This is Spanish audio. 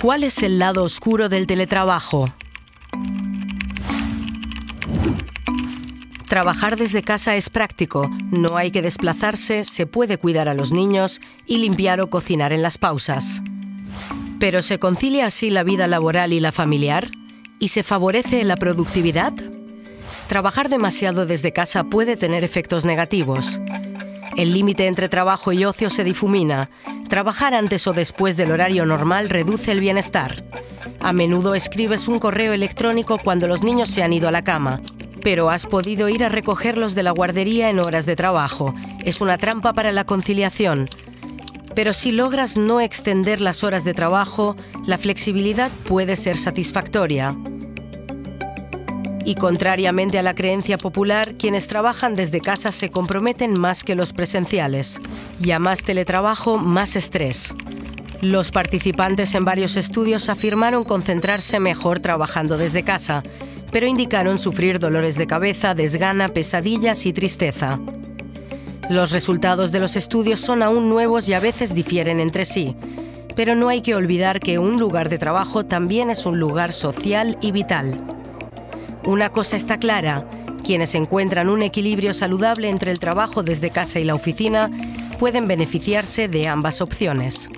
¿Cuál es el lado oscuro del teletrabajo? Trabajar desde casa es práctico, no hay que desplazarse, se puede cuidar a los niños y limpiar o cocinar en las pausas. ¿Pero se concilia así la vida laboral y la familiar? ¿Y se favorece la productividad? Trabajar demasiado desde casa puede tener efectos negativos. El límite entre trabajo y ocio se difumina. Trabajar antes o después del horario normal reduce el bienestar. A menudo escribes un correo electrónico cuando los niños se han ido a la cama pero has podido ir a recogerlos de la guardería en horas de trabajo. Es una trampa para la conciliación. Pero si logras no extender las horas de trabajo, la flexibilidad puede ser satisfactoria. Y contrariamente a la creencia popular, quienes trabajan desde casa se comprometen más que los presenciales. Y a más teletrabajo, más estrés. Los participantes en varios estudios afirmaron concentrarse mejor trabajando desde casa pero indicaron sufrir dolores de cabeza, desgana, pesadillas y tristeza. Los resultados de los estudios son aún nuevos y a veces difieren entre sí, pero no hay que olvidar que un lugar de trabajo también es un lugar social y vital. Una cosa está clara, quienes encuentran un equilibrio saludable entre el trabajo desde casa y la oficina pueden beneficiarse de ambas opciones.